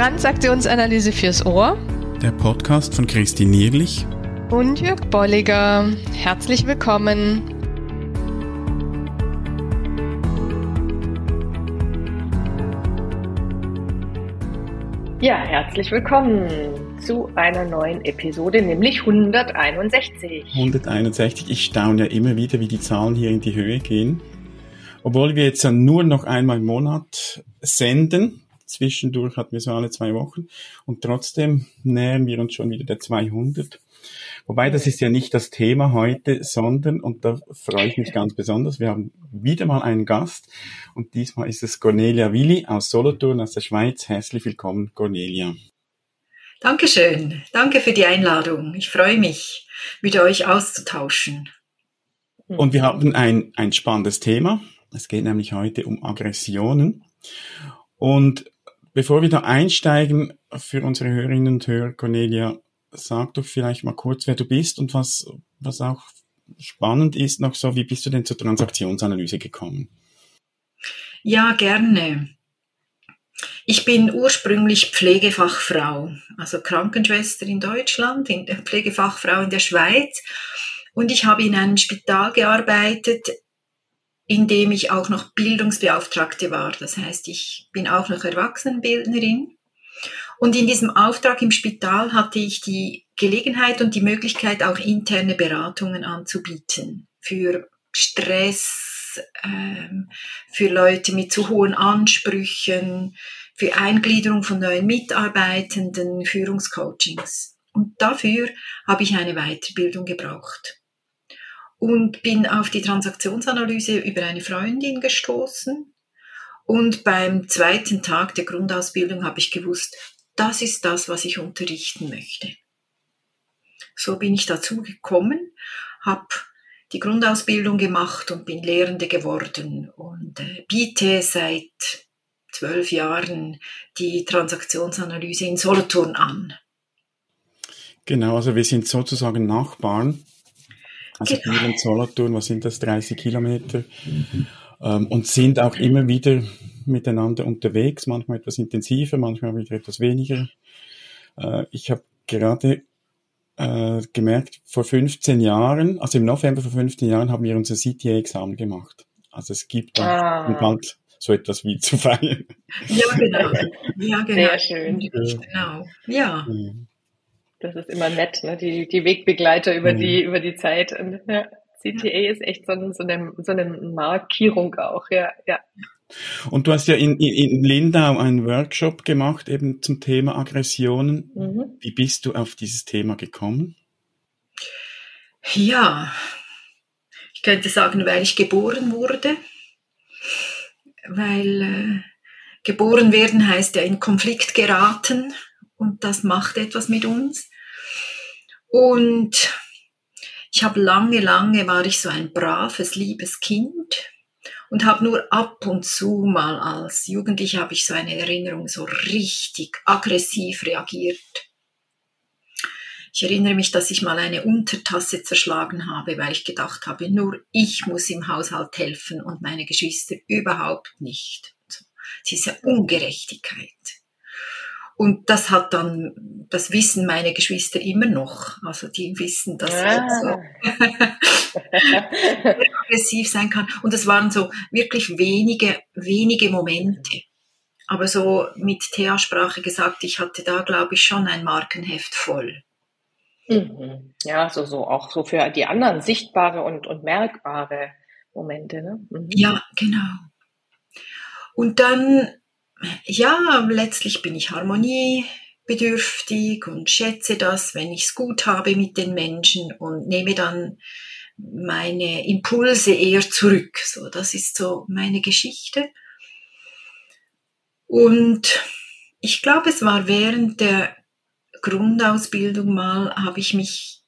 Transaktionsanalyse fürs Ohr. Der Podcast von Christine Nierlich und Jörg Bolliger. Herzlich willkommen. Ja, herzlich willkommen zu einer neuen Episode, nämlich 161. 161. Ich staune ja immer wieder, wie die Zahlen hier in die Höhe gehen. Obwohl wir jetzt ja nur noch einmal im Monat senden. Zwischendurch hatten wir so alle zwei Wochen. Und trotzdem nähern wir uns schon wieder der 200. Wobei, das ist ja nicht das Thema heute, sondern, und da freue ich mich ganz besonders, wir haben wieder mal einen Gast und diesmal ist es Cornelia Willi aus Solothurn aus der Schweiz. Herzlich willkommen, Cornelia. Dankeschön. Danke für die Einladung. Ich freue mich, mit euch auszutauschen. Und wir haben ein, ein spannendes Thema. Es geht nämlich heute um Aggressionen. Und bevor wir da einsteigen, für unsere Hörerinnen und Hörer, Cornelia, sag doch vielleicht mal kurz, wer du bist und was, was auch spannend ist noch so, wie bist du denn zur Transaktionsanalyse gekommen? Ja, gerne. Ich bin ursprünglich Pflegefachfrau, also Krankenschwester in Deutschland, in Pflegefachfrau in der Schweiz. Und ich habe in einem Spital gearbeitet, in dem ich auch noch Bildungsbeauftragte war. Das heißt, ich bin auch noch Erwachsenenbildnerin. Und in diesem Auftrag im Spital hatte ich die Gelegenheit und die Möglichkeit, auch interne Beratungen anzubieten für Stress, ähm, für Leute mit zu hohen Ansprüchen, für Eingliederung von neuen Mitarbeitenden, Führungscoachings. Und dafür habe ich eine Weiterbildung gebraucht und bin auf die Transaktionsanalyse über eine Freundin gestoßen. Und beim zweiten Tag der Grundausbildung habe ich gewusst, das ist das, was ich unterrichten möchte. So bin ich dazu gekommen, habe die Grundausbildung gemacht und bin Lehrende geworden und äh, biete seit zwölf Jahren die Transaktionsanalyse in Solothurn an. Genau, also wir sind sozusagen Nachbarn. Also genau. hier in Solothurn, was sind das, 30 Kilometer? Mhm. Ähm, und sind auch immer wieder miteinander unterwegs, manchmal etwas intensiver, manchmal wieder etwas weniger. Äh, ich habe gerade äh, gemerkt, vor 15 Jahren, also im November vor 15 Jahren haben wir unser CTA-Examen gemacht. Also es gibt ah. bald so etwas wie zu feiern. Ja, genau. Ja, genau. Sehr schön. Genau. Ja. Das ist immer nett, ne? die, die Wegbegleiter über, mhm. die, über die Zeit. Und, ja, CTA ist echt so, so, eine, so eine Markierung auch, ja. ja. Und du hast ja in, in Lindau einen Workshop gemacht, eben zum Thema Aggressionen. Mhm. Wie bist du auf dieses Thema gekommen? Ja, ich könnte sagen, weil ich geboren wurde. Weil äh, geboren werden heißt ja in Konflikt geraten und das macht etwas mit uns. Und ich habe lange, lange war ich so ein braves, liebes Kind und habe nur ab und zu mal als Jugendliche habe ich so eine Erinnerung so richtig aggressiv reagiert. Ich erinnere mich, dass ich mal eine Untertasse zerschlagen habe, weil ich gedacht habe, nur ich muss im Haushalt helfen und meine Geschwister überhaupt nicht. Diese Ungerechtigkeit. Und das hat dann, das wissen meine Geschwister immer noch. Also die wissen, dass ah. so aggressiv sein kann. Und es waren so wirklich wenige, wenige Momente. Aber so mit Thea-Sprache gesagt, ich hatte da, glaube ich, schon ein Markenheft voll. Mhm. Ja, so, so auch so für die anderen sichtbare und, und merkbare Momente. Ne? Mhm. Ja, genau. Und dann ja, letztlich bin ich harmoniebedürftig und schätze das, wenn ich es gut habe mit den Menschen und nehme dann meine Impulse eher zurück. So, das ist so meine Geschichte. Und ich glaube, es war während der Grundausbildung mal, habe ich mich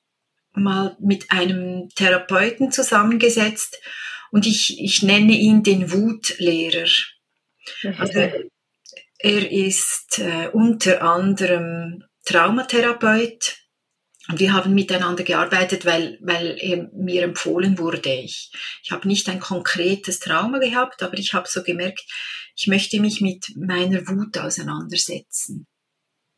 mal mit einem Therapeuten zusammengesetzt und ich, ich nenne ihn den Wutlehrer. Also er ist äh, unter anderem Traumatherapeut und wir haben miteinander gearbeitet, weil, weil er mir empfohlen wurde. Ich, ich habe nicht ein konkretes Trauma gehabt, aber ich habe so gemerkt, ich möchte mich mit meiner Wut auseinandersetzen.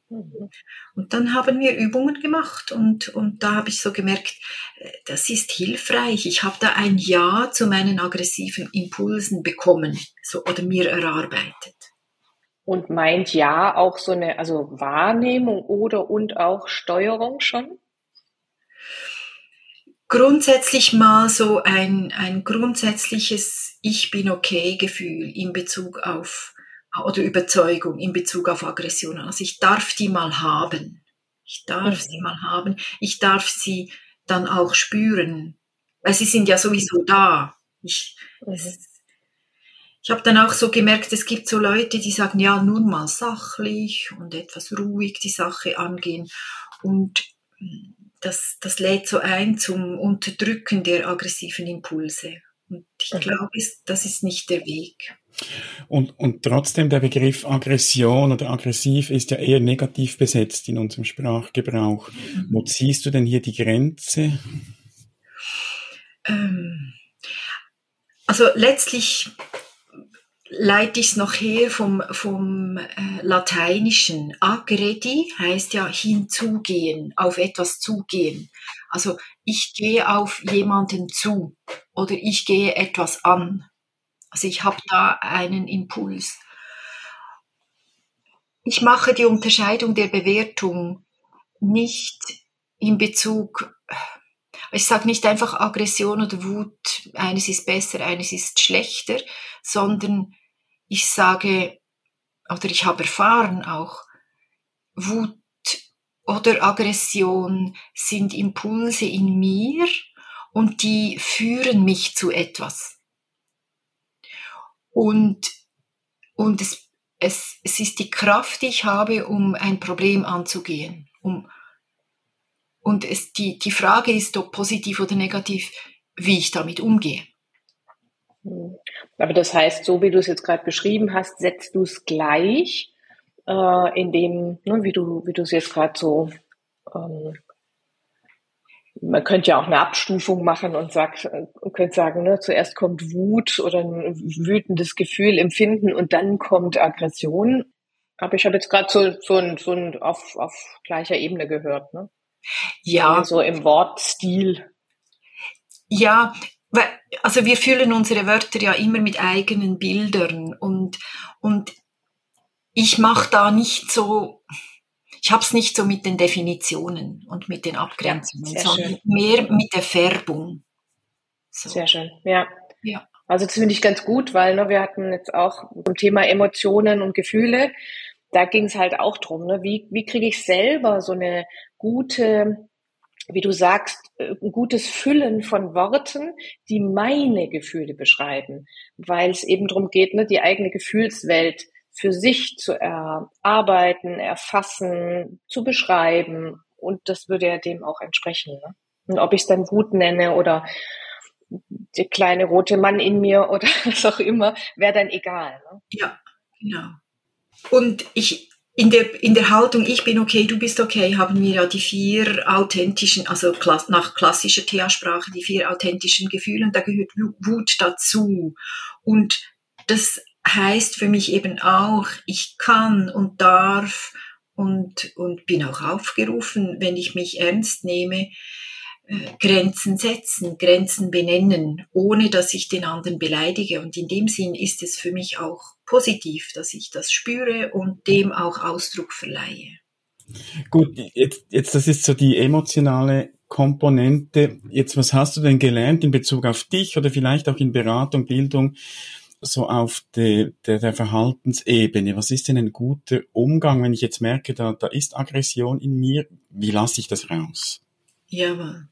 Und dann haben wir Übungen gemacht und, und da habe ich so gemerkt, äh, das ist hilfreich. Ich habe da ein Ja zu meinen aggressiven Impulsen bekommen so, oder mir erarbeitet. Und meint Ja auch so eine also Wahrnehmung oder und auch Steuerung schon? Grundsätzlich mal so ein, ein grundsätzliches Ich bin okay Gefühl in Bezug auf oder Überzeugung in Bezug auf Aggression. Also ich darf die mal haben. Ich darf mhm. sie mal haben. Ich darf sie dann auch spüren. Weil sie sind ja sowieso da. Ich, mhm. Ich habe dann auch so gemerkt, es gibt so Leute, die sagen, ja, nur mal sachlich und etwas ruhig die Sache angehen. Und das, das lädt so ein zum Unterdrücken der aggressiven Impulse. Und ich mhm. glaube, das ist nicht der Weg. Und, und trotzdem der Begriff Aggression oder aggressiv ist ja eher negativ besetzt in unserem Sprachgebrauch. Mhm. Wo ziehst du denn hier die Grenze? Ähm, also letztlich leite ich es noch her vom, vom äh, Lateinischen. Agredi heißt ja hinzugehen, auf etwas zugehen. Also ich gehe auf jemanden zu oder ich gehe etwas an. Also ich habe da einen Impuls. Ich mache die Unterscheidung der Bewertung nicht in Bezug, ich sage nicht einfach Aggression oder Wut, eines ist besser, eines ist schlechter, sondern ich sage, oder ich habe erfahren auch, Wut oder Aggression sind Impulse in mir und die führen mich zu etwas. Und, und es, es, es ist die Kraft, die ich habe, um ein Problem anzugehen. Um, und es, die, die Frage ist, ob positiv oder negativ, wie ich damit umgehe. Aber das heißt, so wie du es jetzt gerade beschrieben hast, setzt du es gleich, äh, in dem, ne, wie du, wie es jetzt gerade so ähm, man könnte ja auch eine Abstufung machen und sagt, könnte sagen, ne, zuerst kommt Wut oder ein wütendes Gefühl, Empfinden und dann kommt Aggression. Aber ich habe jetzt gerade so, so ein, so ein auf, auf gleicher Ebene gehört, ne? Ja. So im Wortstil. Ja, also wir füllen unsere Wörter ja immer mit eigenen Bildern und, und ich mache da nicht so, ich habe es nicht so mit den Definitionen und mit den Abgrenzungen, sondern schön. mehr mit der Färbung. So. Sehr schön, ja. ja. Also das finde ich ganz gut, weil ne, wir hatten jetzt auch zum Thema Emotionen und Gefühle, da ging es halt auch drum, ne? wie, wie kriege ich selber so eine gute, wie du sagst, äh, ein gutes Füllen von Worten, die meine Gefühle beschreiben, weil es eben darum geht, ne, die eigene Gefühlswelt für sich zu erarbeiten, erfassen, zu beschreiben. Und das würde ja dem auch entsprechen. Ne? Und ob ich es dann Wut nenne oder der kleine rote Mann in mir oder was auch immer, wäre dann egal. Ne? Ja, genau. Und ich, in der, in der Haltung, ich bin okay, du bist okay, haben wir ja die vier authentischen, also nach klassischer Thea-Sprache, die vier authentischen Gefühle, und da gehört Wut dazu. Und das heißt für mich eben auch, ich kann und darf und, und bin auch aufgerufen, wenn ich mich ernst nehme, Grenzen setzen, Grenzen benennen, ohne dass ich den anderen beleidige. Und in dem Sinn ist es für mich auch positiv, dass ich das spüre und dem auch Ausdruck verleihe. Gut, jetzt, jetzt das ist so die emotionale Komponente. Jetzt, was hast du denn gelernt in Bezug auf dich oder vielleicht auch in Beratung, Bildung? so auf de, de, der Verhaltensebene, was ist denn ein guter Umgang, wenn ich jetzt merke, da, da ist Aggression in mir, wie lasse ich das raus? Ja,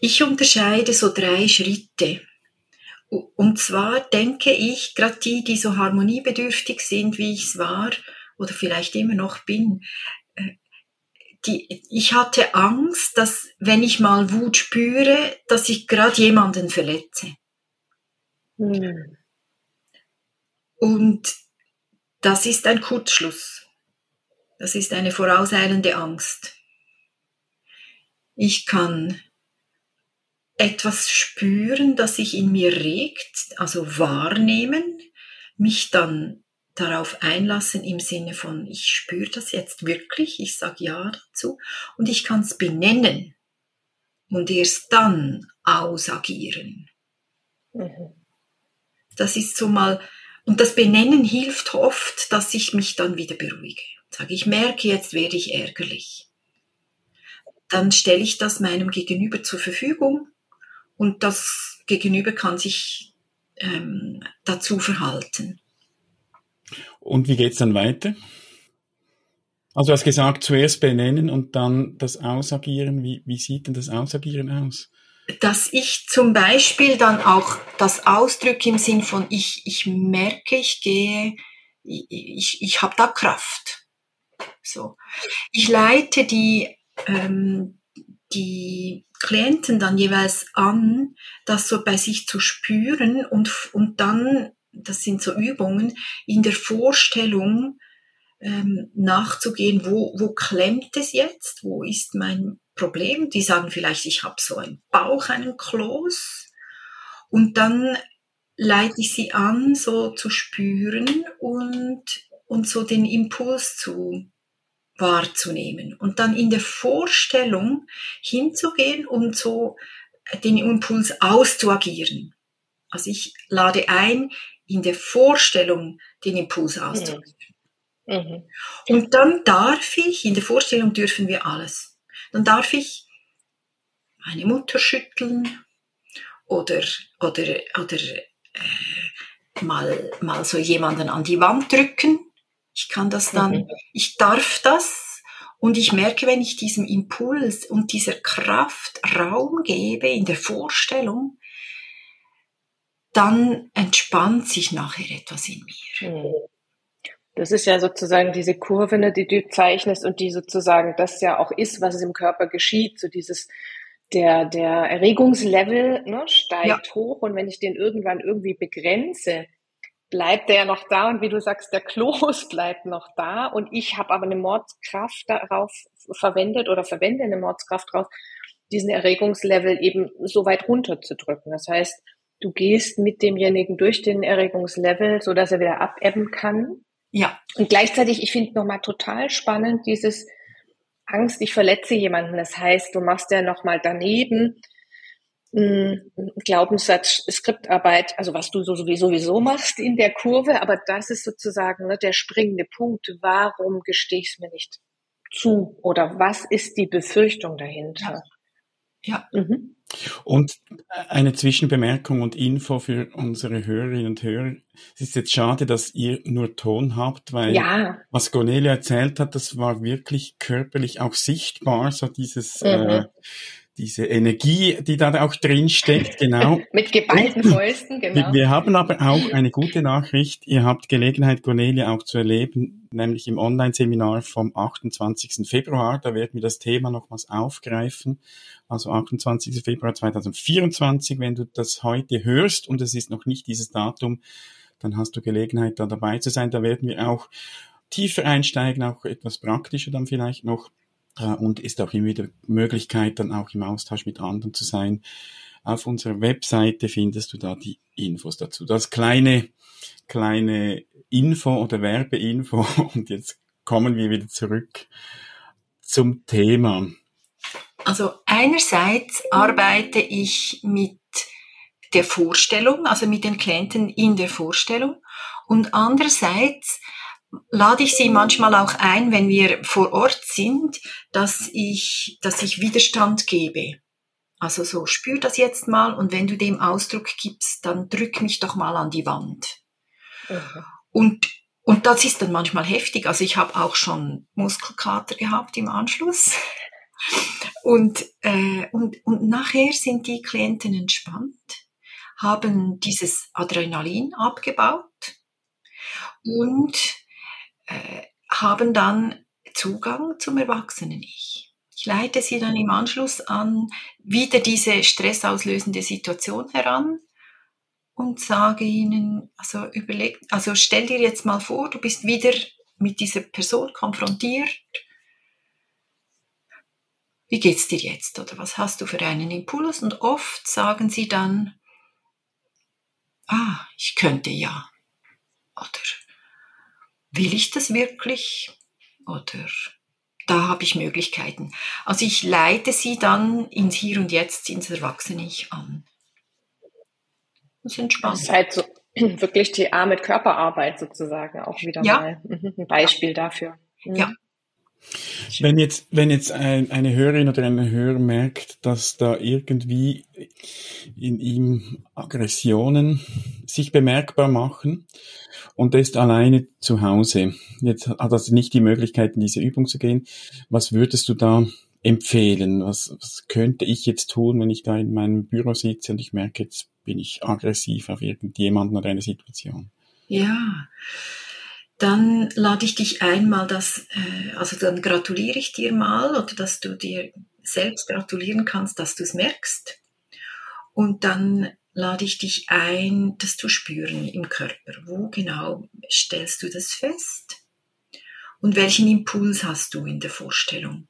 ich unterscheide so drei Schritte. Und zwar denke ich, gerade die, die so harmoniebedürftig sind, wie ich es war oder vielleicht immer noch bin, äh, die, ich hatte Angst, dass wenn ich mal Wut spüre, dass ich gerade jemanden verletze. Hm. Und das ist ein Kurzschluss. Das ist eine vorauseilende Angst. Ich kann etwas spüren, das sich in mir regt, also wahrnehmen, mich dann darauf einlassen im Sinne von, ich spüre das jetzt wirklich, ich sage ja dazu und ich kann es benennen und erst dann ausagieren. Mhm. Das ist so mal, und das Benennen hilft oft, dass ich mich dann wieder beruhige. Sage, ich merke, jetzt werde ich ärgerlich. Dann stelle ich das meinem Gegenüber zur Verfügung und das Gegenüber kann sich ähm, dazu verhalten. Und wie geht's dann weiter? Also du hast gesagt, zuerst benennen und dann das Ausagieren. Wie, wie sieht denn das Ausagieren aus? Dass ich zum Beispiel dann auch das ausdrücke im Sinn von ich, ich merke, ich gehe, ich, ich, ich habe da Kraft. So. Ich leite die, ähm, die Klienten dann jeweils an, das so bei sich zu spüren und, und dann, das sind so Übungen, in der Vorstellung ähm, nachzugehen, wo, wo klemmt es jetzt, wo ist mein Problem. Die sagen vielleicht, ich habe so einen Bauch, einen Kloß. Und dann leite ich sie an, so zu spüren und, und so den Impuls zu wahrzunehmen. Und dann in der Vorstellung hinzugehen und so den Impuls auszuagieren. Also ich lade ein, in der Vorstellung den Impuls auszuagieren. Mhm. Und dann darf ich, in der Vorstellung dürfen wir alles. Dann darf ich meine Mutter schütteln oder, oder, oder äh, mal, mal so jemanden an die Wand drücken. Ich kann das dann, mhm. ich darf das und ich merke, wenn ich diesem Impuls und dieser Kraft Raum gebe in der Vorstellung, dann entspannt sich nachher etwas in mir. Mhm. Das ist ja sozusagen diese Kurve, ne, die du zeichnest und die sozusagen das ja auch ist, was im Körper geschieht. So dieses, der, der Erregungslevel ne, steigt ja. hoch und wenn ich den irgendwann irgendwie begrenze, bleibt der ja noch da und wie du sagst, der Kloß bleibt noch da und ich habe aber eine Mordskraft darauf verwendet oder verwende eine Mordskraft darauf, diesen Erregungslevel eben so weit runterzudrücken. Das heißt, du gehst mit demjenigen durch den Erregungslevel, so dass er wieder abebben kann ja. Und gleichzeitig, ich finde nochmal total spannend dieses Angst, ich verletze jemanden. Das heißt, du machst ja nochmal daneben Glaubenssatz, Skriptarbeit, also was du so sowieso machst in der Kurve, aber das ist sozusagen ne, der springende Punkt. Warum gestehe ich es mir nicht zu? Oder was ist die Befürchtung dahinter? Ja. ja. Mhm. Und eine Zwischenbemerkung und Info für unsere Hörerinnen und Hörer. Es ist jetzt schade, dass ihr nur Ton habt, weil ja. was Cornelia erzählt hat, das war wirklich körperlich auch sichtbar, so dieses mhm. äh, diese Energie, die da auch drin steckt, genau. Mit geballten Fäusten, genau. Wir haben aber auch eine gute Nachricht. Ihr habt Gelegenheit, Cornelia auch zu erleben, nämlich im Online-Seminar vom 28. Februar. Da werden wir das Thema nochmals aufgreifen. Also 28. Februar 2024, wenn du das heute hörst und es ist noch nicht dieses Datum, dann hast du Gelegenheit, da dabei zu sein. Da werden wir auch tiefer einsteigen, auch etwas praktischer dann vielleicht noch und ist auch immer wieder Möglichkeit, dann auch im Austausch mit anderen zu sein. Auf unserer Webseite findest du da die Infos dazu. Das kleine, kleine Info oder Werbeinfo und jetzt kommen wir wieder zurück zum Thema. Also einerseits arbeite ich mit der Vorstellung, also mit den Klienten in der Vorstellung und andererseits lade ich sie manchmal auch ein, wenn wir vor Ort sind, dass ich, dass ich Widerstand gebe. Also so, spür das jetzt mal und wenn du dem Ausdruck gibst, dann drück mich doch mal an die Wand. Mhm. Und, und das ist dann manchmal heftig. Also ich habe auch schon Muskelkater gehabt im Anschluss. Und, äh, und, und nachher sind die Klienten entspannt, haben dieses Adrenalin abgebaut und äh, haben dann Zugang zum Erwachsenen-Ich. Ich leite sie dann im Anschluss an wieder diese stressauslösende Situation heran und sage ihnen, also überleg, also stell dir jetzt mal vor, du bist wieder mit dieser Person konfrontiert. Wie geht's dir jetzt? Oder was hast du für einen Impuls? Und oft sagen sie dann, ah, ich könnte ja. Oder will ich das wirklich? Oder da habe ich Möglichkeiten. Also ich leite sie dann ins Hier und Jetzt, ins Erwachsene-Ich an. Das ist entspannt. Das ist halt so wirklich die A mit Körperarbeit sozusagen auch wieder ja. mal mhm, ein Beispiel dafür. Mhm. Ja. Wenn jetzt, wenn jetzt ein, eine Hörerin oder ein Hörer merkt, dass da irgendwie in ihm Aggressionen sich bemerkbar machen und er ist alleine zu Hause, jetzt hat also nicht die Möglichkeit, in diese Übung zu gehen, was würdest du da empfehlen? Was, was könnte ich jetzt tun, wenn ich da in meinem Büro sitze und ich merke, jetzt bin ich aggressiv auf irgendjemanden oder eine Situation? Ja, dann lade ich dich einmal das, äh, also dann gratuliere ich dir mal oder dass du dir selbst gratulieren kannst, dass du es merkst. Und dann lade ich dich ein, das zu spüren im Körper. Wo genau stellst du das fest? Und welchen Impuls hast du in der Vorstellung?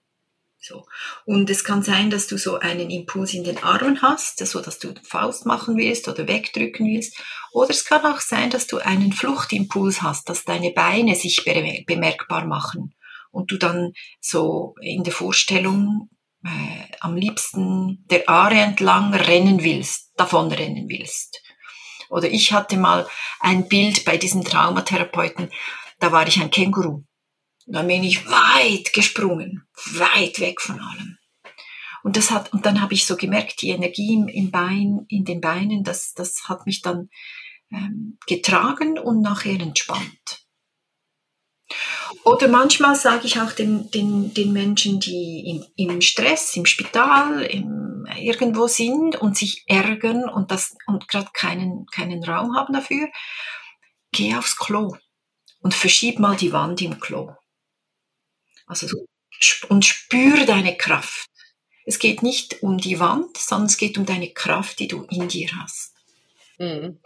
So. Und es kann sein, dass du so einen Impuls in den Armen hast, so dass du Faust machen willst oder wegdrücken willst. Oder es kann auch sein, dass du einen Fluchtimpuls hast, dass deine Beine sich bemerkbar machen und du dann so in der Vorstellung äh, am liebsten der Aare entlang rennen willst, davon rennen willst. Oder ich hatte mal ein Bild bei diesem Traumatherapeuten, da war ich ein Känguru. Dann bin ich weit gesprungen, weit weg von allem. Und das hat, und dann habe ich so gemerkt, die Energie im, im Bein, in den Beinen, das, das hat mich dann ähm, getragen und nachher entspannt. Oder manchmal sage ich auch den, den, den Menschen, die im, im Stress, im Spital, im, irgendwo sind und sich ärgern und, das, und gerade keinen, keinen Raum haben dafür, geh aufs Klo und verschieb mal die Wand im Klo. Also und spür deine Kraft. Es geht nicht um die Wand, sondern es geht um deine Kraft, die du in dir hast. Mhm.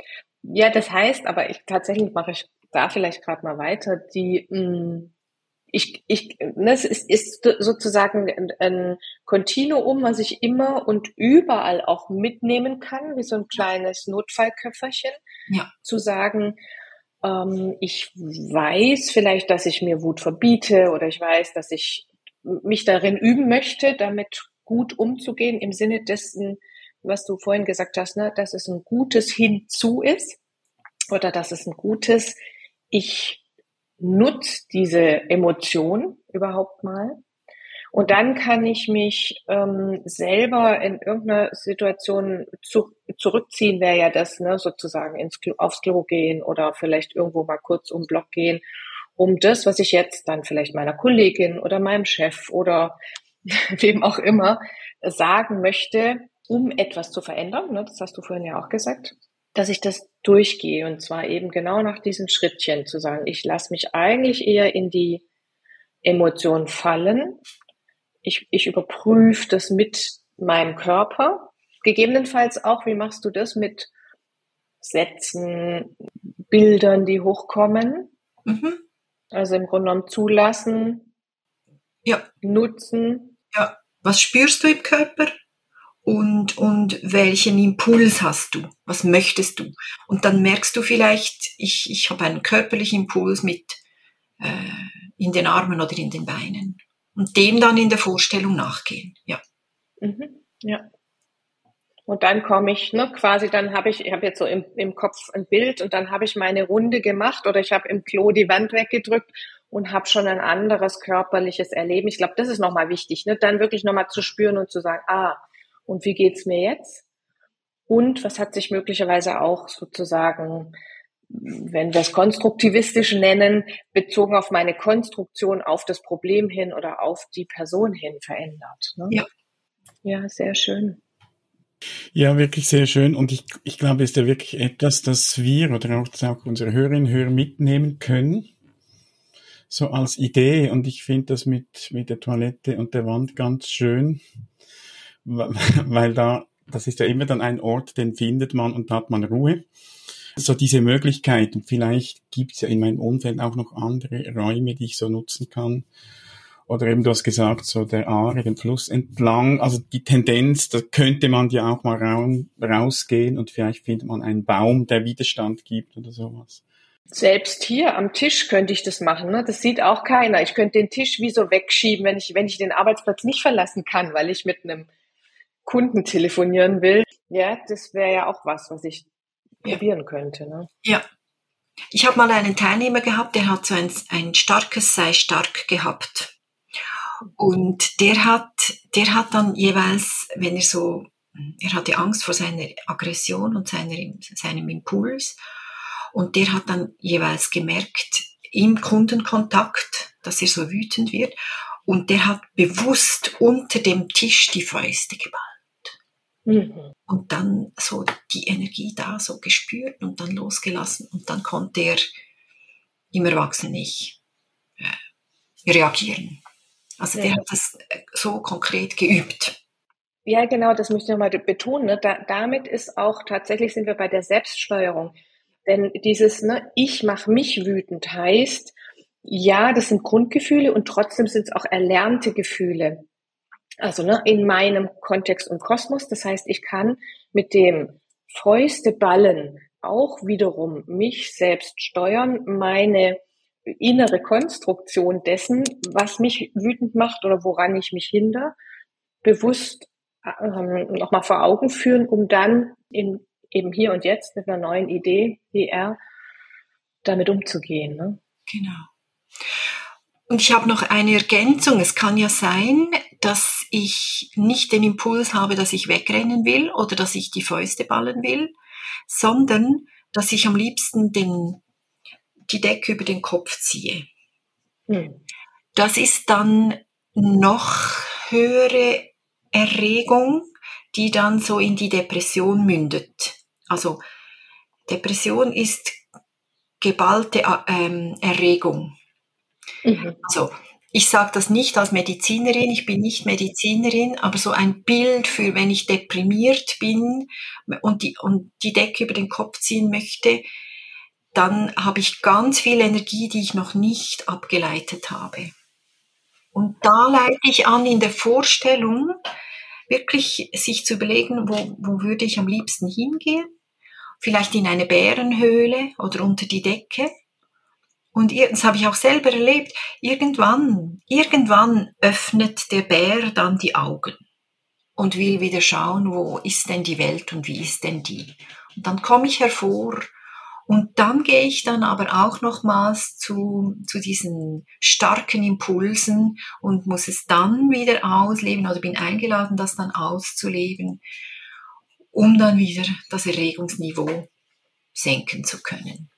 Ja, das heißt, aber ich tatsächlich mache ich da vielleicht gerade mal weiter. Die mh, mm, ich, ich, ne, es ist, ist sozusagen ein, ein Kontinuum, was ich immer und überall auch mitnehmen kann, wie so ein kleines Notfallköfferchen. Ja. Zu sagen, ähm, ich weiß vielleicht, dass ich mir Wut verbiete oder ich weiß, dass ich mich darin üben möchte, damit gut umzugehen im Sinne dessen, was du vorhin gesagt hast, ne, dass es ein gutes Hinzu ist oder dass es ein gutes Ich nutze diese Emotion überhaupt mal und dann kann ich mich ähm, selber in irgendeiner Situation zu, zurückziehen, wäre ja das, ne, sozusagen ins aufs Klo gehen oder vielleicht irgendwo mal kurz um Block gehen, um das, was ich jetzt dann vielleicht meiner Kollegin oder meinem Chef oder wem auch immer sagen möchte, um etwas zu verändern, ne, das hast du vorhin ja auch gesagt, dass ich das durchgehe. Und zwar eben genau nach diesen Schrittchen zu sagen, ich lasse mich eigentlich eher in die Emotion fallen ich, ich überprüfe das mit meinem Körper. Gegebenenfalls auch, wie machst du das mit Sätzen, Bildern, die hochkommen? Mhm. Also im Grunde genommen zulassen, ja. nutzen. Ja. Was spürst du im Körper? Und, und welchen Impuls hast du? Was möchtest du? Und dann merkst du vielleicht, ich, ich habe einen körperlichen Impuls mit äh, in den Armen oder in den Beinen und dem dann in der Vorstellung nachgehen. Ja. Mhm. Ja. Und dann komme ich, ne, quasi, dann habe ich, ich habe jetzt so im, im Kopf ein Bild und dann habe ich meine Runde gemacht oder ich habe im Klo die Wand weggedrückt und habe schon ein anderes körperliches Erleben. Ich glaube, das ist nochmal wichtig, ne? dann wirklich nochmal zu spüren und zu sagen, ah, und wie geht's mir jetzt? Und was hat sich möglicherweise auch sozusagen wenn wir es konstruktivistisch nennen, bezogen auf meine Konstruktion, auf das Problem hin oder auf die Person hin verändert. Ne? Ja. Ja, sehr schön. Ja, wirklich sehr schön. Und ich, ich glaube, es ist ja wirklich etwas, das wir oder auch, auch unsere Hörerinnen und Hörer mitnehmen können. So als Idee. Und ich finde das mit, mit der Toilette und der Wand ganz schön, weil da, das ist ja immer dann ein Ort, den findet man und da hat man Ruhe so diese Möglichkeiten. Vielleicht gibt's ja in meinem Umfeld auch noch andere Räume, die ich so nutzen kann. Oder eben, du hast gesagt, so der Aare, den Fluss entlang. Also die Tendenz, da könnte man ja auch mal rausgehen und vielleicht findet man einen Baum, der Widerstand gibt oder sowas. Selbst hier am Tisch könnte ich das machen. Ne? Das sieht auch keiner. Ich könnte den Tisch wie so wegschieben, wenn ich, wenn ich den Arbeitsplatz nicht verlassen kann, weil ich mit einem Kunden telefonieren will. Ja, das wäre ja auch was, was ich ja. probieren könnte. Ne? Ja. Ich habe mal einen Teilnehmer gehabt, der hat so ein, ein starkes Sei stark gehabt. Und der hat, der hat dann jeweils, wenn er so, er hatte Angst vor seiner Aggression und seiner, seinem Impuls. Und der hat dann jeweils gemerkt, im Kundenkontakt, dass er so wütend wird. Und der hat bewusst unter dem Tisch die Fäuste geballt. Mhm. Und dann so die Energie da so gespürt und dann losgelassen. Und dann konnte er im Erwachsenen nicht äh, reagieren. Also ja. der hat das äh, so konkret geübt. Ja, genau, das möchte ich nochmal betonen. Ne? Da, damit ist auch tatsächlich sind wir bei der Selbststeuerung. Denn dieses, ne, ich mache mich wütend heißt, ja, das sind Grundgefühle und trotzdem sind es auch erlernte Gefühle. Also ne, in meinem Kontext und Kosmos. Das heißt, ich kann mit dem Fäuste ballen auch wiederum mich selbst steuern, meine innere Konstruktion dessen, was mich wütend macht oder woran ich mich hinder, bewusst ähm, nochmal vor Augen führen, um dann in, eben hier und jetzt mit einer neuen Idee, er, damit umzugehen. Ne? Genau. Und ich habe noch eine Ergänzung. Es kann ja sein, dass ich nicht den Impuls habe, dass ich wegrennen will oder dass ich die Fäuste ballen will, sondern dass ich am liebsten den die Decke über den Kopf ziehe. Hm. Das ist dann noch höhere Erregung, die dann so in die Depression mündet. Also Depression ist geballte ähm, Erregung. Mhm. Also ich sage das nicht als Medizinerin, ich bin nicht Medizinerin, aber so ein Bild für, wenn ich deprimiert bin und die, und die Decke über den Kopf ziehen möchte, dann habe ich ganz viel Energie, die ich noch nicht abgeleitet habe. Und da leite ich an in der Vorstellung, wirklich sich zu überlegen, wo, wo würde ich am liebsten hingehen? Vielleicht in eine Bärenhöhle oder unter die Decke. Und das habe ich auch selber erlebt. Irgendwann, irgendwann öffnet der Bär dann die Augen und will wieder schauen, wo ist denn die Welt und wie ist denn die. Und dann komme ich hervor und dann gehe ich dann aber auch nochmals zu, zu diesen starken Impulsen und muss es dann wieder ausleben oder bin eingeladen, das dann auszuleben, um dann wieder das Erregungsniveau senken zu können.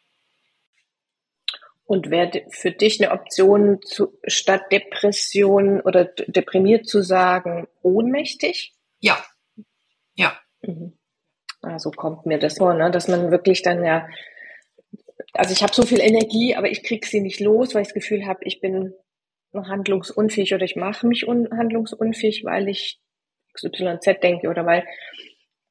Und wäre für dich eine Option, zu, statt Depression oder deprimiert zu sagen, ohnmächtig? Ja. Ja. Mhm. Also kommt mir das vor, ne? dass man wirklich dann ja also ich habe so viel Energie, aber ich krieg sie nicht los, weil ich das Gefühl habe, ich bin handlungsunfähig oder ich mache mich handlungsunfähig, weil ich XYZ denke oder weil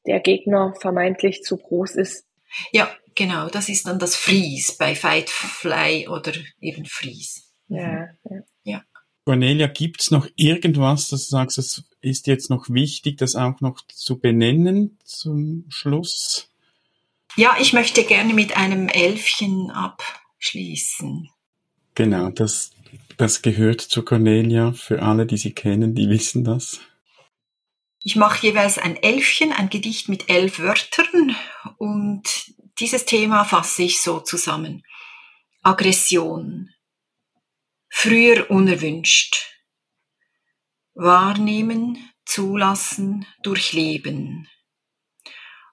der Gegner vermeintlich zu groß ist. Ja, genau, das ist dann das Freeze bei Fight, Fly oder eben Freeze. Ja, ja. ja. Cornelia, gibt's noch irgendwas, dass du sagst, es ist jetzt noch wichtig, das auch noch zu benennen zum Schluss? Ja, ich möchte gerne mit einem Elfchen abschließen. Genau, das, das gehört zu Cornelia. Für alle, die sie kennen, die wissen das. Ich mache jeweils ein Elfchen, ein Gedicht mit elf Wörtern und dieses Thema fasse ich so zusammen. Aggression. Früher unerwünscht. Wahrnehmen, zulassen, durchleben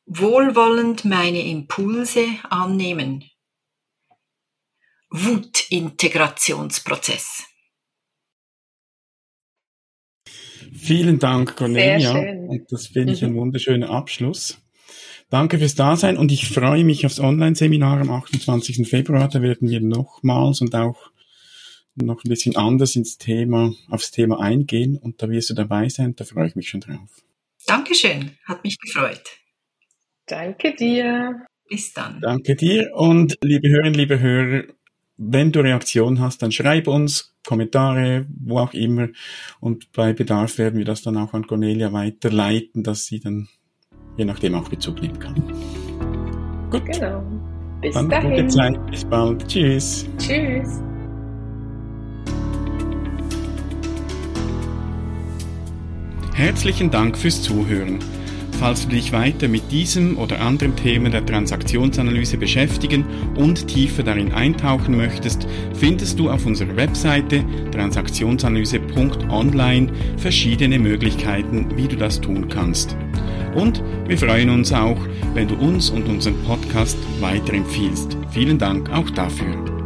wohlwollend meine Impulse annehmen. Wutintegrationsprozess. Vielen Dank, Cornelia. Und das finde ich ein mhm. wunderschöner Abschluss. Danke fürs Dasein und ich freue mich aufs Online-Seminar am 28. Februar. Da werden wir nochmals und auch noch ein bisschen anders ins Thema, aufs Thema eingehen und da wirst du dabei sein. Da freue ich mich schon drauf. Dankeschön. Hat mich gefreut. Danke dir. Bis dann. Danke dir und liebe Hörerinnen, liebe Hörer, wenn du Reaktionen hast, dann schreib uns Kommentare, wo auch immer. Und bei Bedarf werden wir das dann auch an Cornelia weiterleiten, dass sie dann je nachdem auch Bezug nehmen kann. Gut. Genau. Bis Dann dahin. Gute Zeit. Bis bald. Tschüss. Tschüss. Herzlichen Dank fürs Zuhören. Falls du dich weiter mit diesem oder anderen Themen der Transaktionsanalyse beschäftigen und tiefer darin eintauchen möchtest, findest du auf unserer Webseite transaktionsanalyse.online verschiedene Möglichkeiten, wie du das tun kannst. Und wir freuen uns auch, wenn du uns und unseren Podcast weiterempfiehlst. Vielen Dank auch dafür.